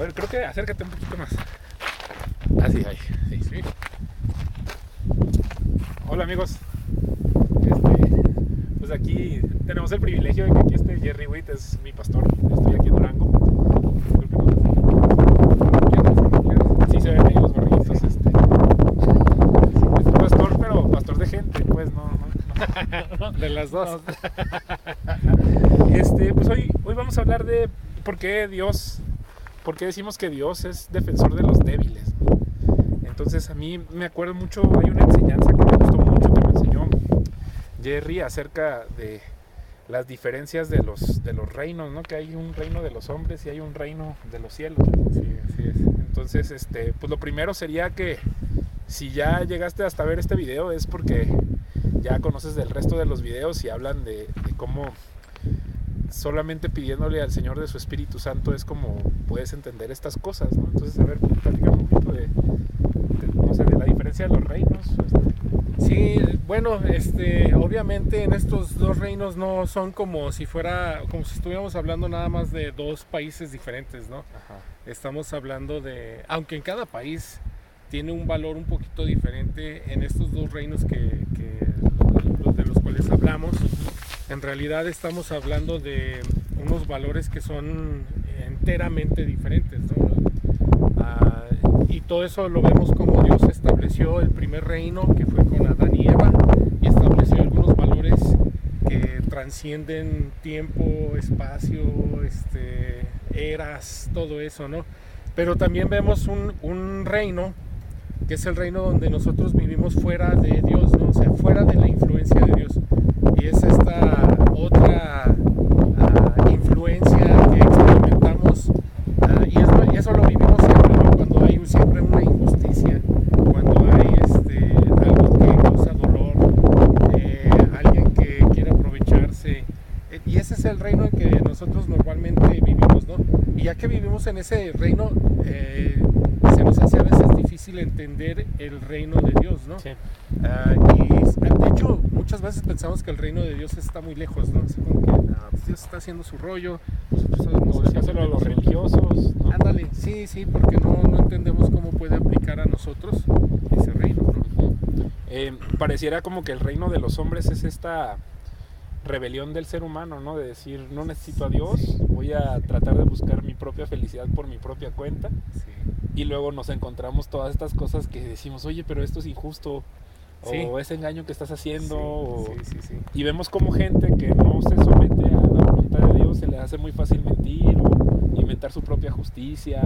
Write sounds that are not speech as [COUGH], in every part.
ver, creo que acércate un poquito más. Así, ahí. Sí, sí. Hola amigos. Este, pues aquí tenemos el privilegio de que aquí esté Jerry Witt, es mi pastor. Estoy aquí en Durango. Sí se ven ahí los. Este. Es pastor, pero pastor de gente, pues no, no, no. [LAUGHS] De las dos. [LAUGHS] Este, pues hoy, hoy vamos a hablar de por qué Dios, por qué decimos que Dios es defensor de los débiles. Entonces a mí me acuerdo mucho, hay una enseñanza que me gustó mucho que me enseñó Jerry acerca de las diferencias de los, de los reinos, ¿no? Que hay un reino de los hombres y hay un reino de los cielos. Sí, así es. Entonces, este, pues lo primero sería que si ya llegaste hasta ver este video es porque ya conoces del resto de los videos y hablan de, de cómo solamente pidiéndole al Señor de su Espíritu Santo es como puedes entender estas cosas, ¿no? Entonces, a ver, platícame un poquito de, de, no sé, de la diferencia de los reinos. este. Sí, bueno, este, obviamente en estos dos reinos no son como si fuera, como si estuviéramos hablando nada más de dos países diferentes, ¿no? Ajá. Estamos hablando de, aunque en cada país tiene un valor un poquito diferente, en estos dos reinos que, de los cuales hablamos, en realidad estamos hablando de unos valores que son enteramente diferentes, ¿no? Ah, y todo eso lo vemos como Dios estableció el primer reino que fue con Adán y Eva y estableció algunos valores que transcienden tiempo, espacio, este, eras, todo eso, ¿no? Pero también vemos un, reino que es el reino donde nosotros vivimos fuera de Dios. O sea, fuera de la influencia de Dios. Y es esta otra ah, influencia que experimentamos ah, y, eso, y eso lo vivimos siempre, ¿no? Cuando hay siempre una injusticia, cuando hay este, algo que causa dolor, eh, alguien que quiere aprovecharse. Eh, Y ese es el reino en que nosotros normalmente vivimos, ¿no? Y ya que vivimos en ese reino, eh, se nos hace a veces difícil entender el reino de Dios, ¿no? Sí. Ah, y de hecho, muchas veces pensamos que el reino de Dios está muy lejos, ¿no? Así como que "Ah, pues Dios está haciendo su rollo, nosotros sabemos O a los lo que nosotros". religiosos. ¿no? Ándale, sí, sí, porque no, no entendemos cómo puede aplicar a nosotros ese reino, ¿no? Eh, pareciera como que el reino de los hombres es esta rebelión del ser humano, ¿no? De decir, no necesito a Dios, voy a tratar de buscar mi propia felicidad por mi propia cuenta. Sí. Y luego nos encontramos todas estas cosas que decimos, oye, pero esto es injusto. Sí. O ese engaño que estás haciendo. o-. Y vemos como gente que no se somete a la voluntad de Dios, se le hace muy fácil mentir o inventar su propia justicia.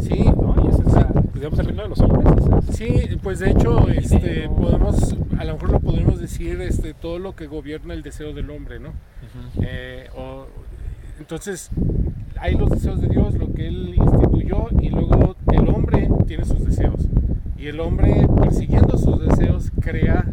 Sí, ¿no? Y ese es, la- digamos, el reino de los hombres. es- Sí, pues de hecho, este, podemos, a lo mejor lo podemos decir, este, todo lo que gobierna el deseo del hombre, ¿no? Ujú. Eh, o- entonces, hay los deseos de Dios, lo que Él instituyó, y luego el hombre tiene sus deseos. Y el hombre, persiguiendo crea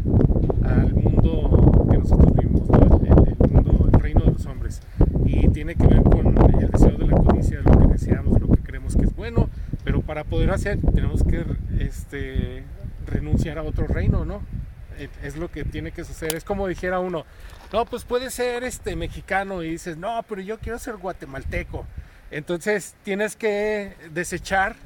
al mundo que nosotros vivimos, ¿no? el, el mundo, el reino de los hombres. Y tiene que ver con el deseo de la codicia, lo que deseamos, lo que creemos que es bueno, pero para poder hacer tenemos que este, renunciar a otro reino, ¿no? Es lo que tiene que suceder. Es como dijera uno, no, pues puede ser este mexicano y dices, no, pero yo quiero ser guatemalteco. Entonces tienes que desechar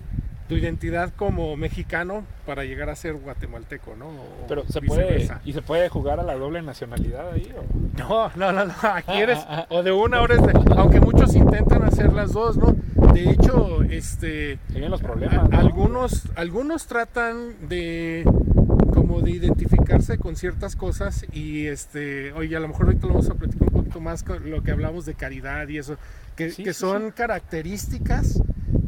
tu identidad como mexicano para llegar a ser guatemalteco, ¿no? O Pero se puede, y se puede jugar a la doble nacionalidad ahí. ¿o? No, no, no, no, aquí eres, o de una hora es de, aunque muchos intentan hacer las dos, ¿no? De hecho, este, Tienen los a- problemas. ¿no? algunos, algunos tratan de como de identificarse con ciertas cosas y este, oye, a lo mejor ahorita lo vamos a platicar un poquito más con lo que hablamos de caridad y eso, que, Sí, que sí, son características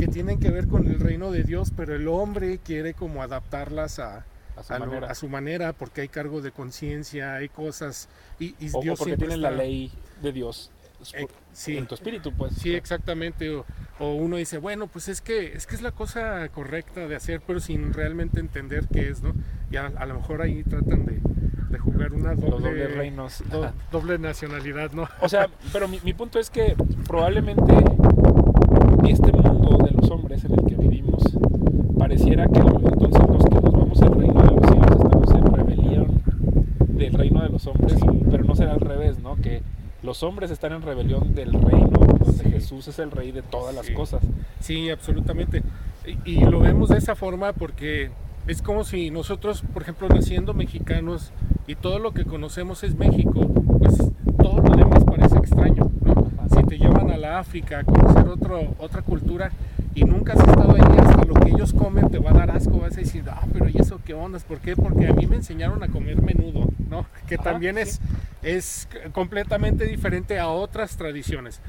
que tienen que ver con el reino de Dios, pero el hombre quiere como adaptarlas a, a su a, lo- manera. a su manera, porque hay cargo de conciencia, hay cosas y, y o, o Dios porque siempre tienen la está- ley de Dios Eh, sí. en tu espíritu, pues. Sí, exactamente. O, o uno dice, bueno, pues es que es que es la cosa correcta de hacer, pero sin realmente entender qué es, ¿no? Y a, a lo mejor ahí tratan de, de jugar una doble, dobles reinos. do- doble nacionalidad, ¿no? O sea, pero mi, mi punto es que probablemente este los hombres en el que vivimos pareciera que entonces los que nos vamos al reino de los cielos estamos en rebelión del reino de los hombres, pero no será al revés, ¿no? Que los hombres están en rebelión del reino, donde Sí. Jesús es el rey de todas las Sí. cosas. Sí, absolutamente. Y, y lo vemos de esa forma porque es como si nosotros, por ejemplo, naciendo mexicanos y todo lo que conocemos es México, pues todo lo demás parece extraño, ¿no? Si te llevan a la África a conocer otro, otra cultura y nunca has estado ahí, hasta lo que ellos comen te va a dar asco, vas a decir, ah, pero ¿y eso qué ondas? ¿Por qué? Porque a mí me enseñaron a comer menudo, ¿no? [LAUGHS] Que Ajá, también sí. es, es completamente diferente a otras tradiciones.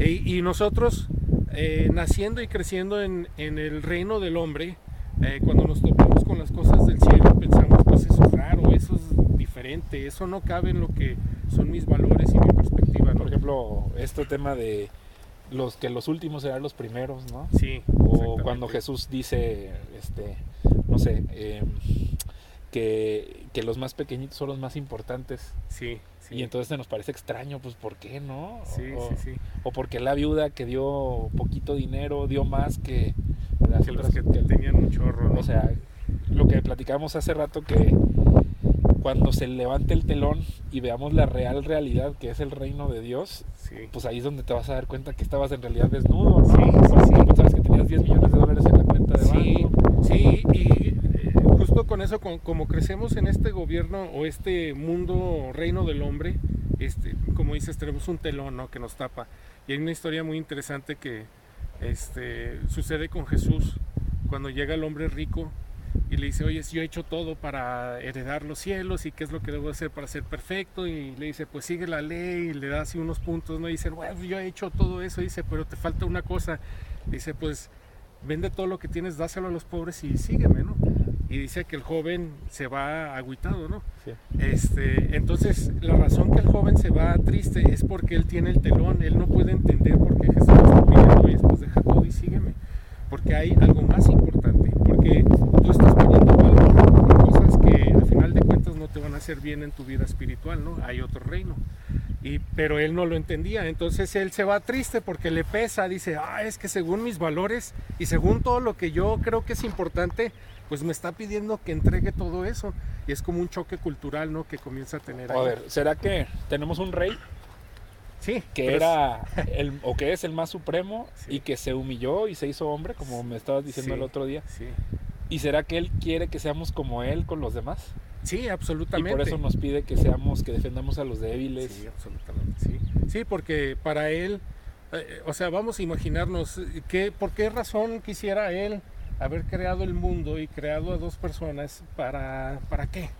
Y, y nosotros, eh, naciendo y creciendo en, en el reino del hombre, eh, cuando nos topamos con las cosas del cielo, pensamos, pues eso es raro, eso es diferente, eso no cabe en lo que son mis valores y mi perspectiva. ¿no? Por ejemplo, este tema de los que los últimos serán los primeros, ¿no? sí, O cuando Jesús dice, este, no sé, em, que, que los más pequeñitos son los más importantes. Sí, sí. Y entonces se nos parece extraño, pues ¿por qué no? Sí, o, sí, sí. o porque la viuda que dio poquito dinero dio más que las Que los otras que que- tenían un chorro, ¿no? O sea, lo que platicamos hace rato que cuando se levante el telón y veamos la real realidad que es el reino de Dios, sí. pues ahí es donde te vas a dar cuenta que estabas en realidad desnudo. ¿no? Sí, sí, sí. pensabas que tenías 10 millones de dólares en la cuenta de Sí, banco. sí, y eh, justo con eso, con- como crecemos en este gobierno o este mundo reino del hombre, este, como dices, tenemos un telón ¿no? que nos tapa. Y hay una historia muy interesante que este, sucede con Jesús, cuando llega el hombre rico y le dice, oye, yo he hecho todo para heredar los cielos y qué es lo que debo hacer para ser perfecto, y le dice, pues sigue la ley, y le da así unos puntos, ¿no? Y dice, bueno, yo he hecho todo eso, dice, pero te falta una cosa. Dice, pues vende todo lo que tienes, dáselo a los pobres y sígueme, ¿no? Y dice que el joven se va agüitado, ¿no? Sí. Este, entonces, la razón que el joven se va triste es porque él tiene el telón, él no puede entender por qué Jesús está pidiendo, oye, pues deja todo y sígueme. Porque hay algo más importante, porque tú estás poniendo valor en cosas que al final de cuentas no te en tu vida espiritual, ¿no? Hay otro reino. Y, pero él no lo entendía, entonces él se va triste porque le pesa, dice, ah, es que según mis valores y según todo lo que yo creo que es importante, pues me está pidiendo que entregue todo eso. Y es como un choque cultural, ¿no? Que comienza a tener A ahí. ver, ¿será que tenemos un rey sí, que es- era el, o que es el más supremo Sí. y que se humilló y se hizo hombre, como me estabas diciendo Sí. el otro día? Sí, ¿Y será que él quiere que seamos como él con los demás? Sí, Y absolutamente. por eso nos pide que seamos, que defendamos a los débiles. Sí, absolutamente, sí. Sí, porque para él, eh, o sea, vamos a imaginarnos, eh, que, ¿por qué razón quisiera él haber creado el mundo y creado a dos personas? ¿Para, para qué?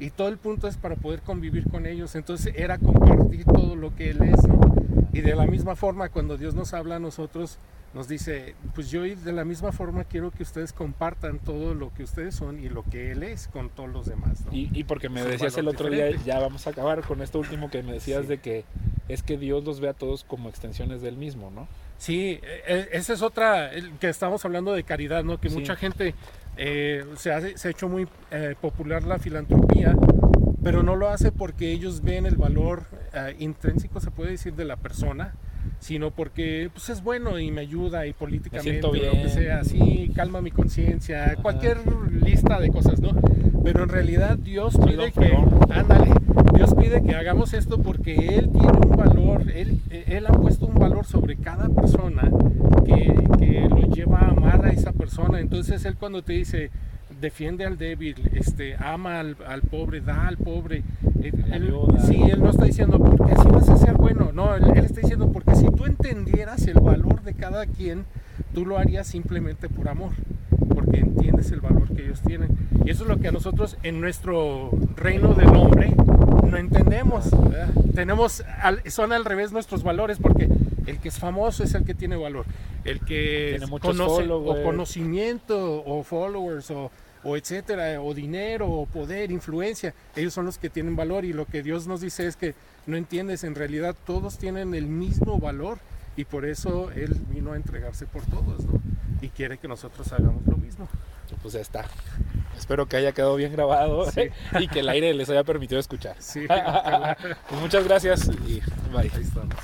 Y todo el punto es para poder convivir con ellos. Entonces era compartir todo lo que Él es, ¿no? Y de la misma forma, cuando Dios nos habla a nosotros, nos dice, pues yo de la misma forma quiero que ustedes compartan todo lo que ustedes son y lo que Él es con todos los demás, ¿no? Y, y porque me decías el otro día, ya vamos a acabar con esto último que me decías Sí. de que es que Dios los ve a todos como extensiones del mismo, ¿no? Sí, e- e- esa es otra, que estamos hablando de caridad, ¿no? Que Sí. mucha gente eh, se, hace- se ha hecho muy eh, popular la filantropía, pero no lo hace porque ellos ven el valor eh, intrínseco, se puede decir, de la persona, sino porque pues, es bueno y me ayuda y políticamente, o lo que sea, sí, calma mi conciencia, cualquier lista de cosas, ¿no? Pero en realidad Dios Soy pide que, ándale, Dios pide que hagamos esto porque Él tiene un valor, Él, él ha puesto un valor sobre cada persona que, que lo lleva a amar a esa persona. Entonces Él cuando te dice, defiende al débil, este, ama al, al pobre, da al pobre. eh, él- sí, Él no está diciendo porque así vas a ser bueno, no, él, él está diciendo porque si tú entendieras el valor de cada quien, tú lo harías simplemente por amor, porque entiendes el valor que ellos tienen. Y eso es lo que a nosotros en nuestro reino del hombre no entendemos. ¿verdad? Tenemos, al- son al revés nuestros valores, porque el que es famoso es el que tiene valor. El que Tiene conoce o conocimiento o followers o, o etcétera, o dinero o poder, influencia, ellos son los que tienen valor y lo que Dios nos dice es que no entiendes, en realidad todos tienen el mismo valor y por eso Él vino a entregarse por todos, ¿no? Y quiere que nosotros hagamos lo mismo. Pues ya está. Espero que haya quedado bien grabado Sí. y que el aire les haya permitido escuchar. Sí. [LAUGHS] Pues muchas gracias y bye. ahí estamos.